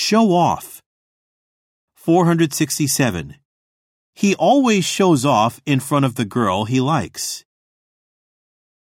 Show off. 467. He always shows off in front of the girl he likes.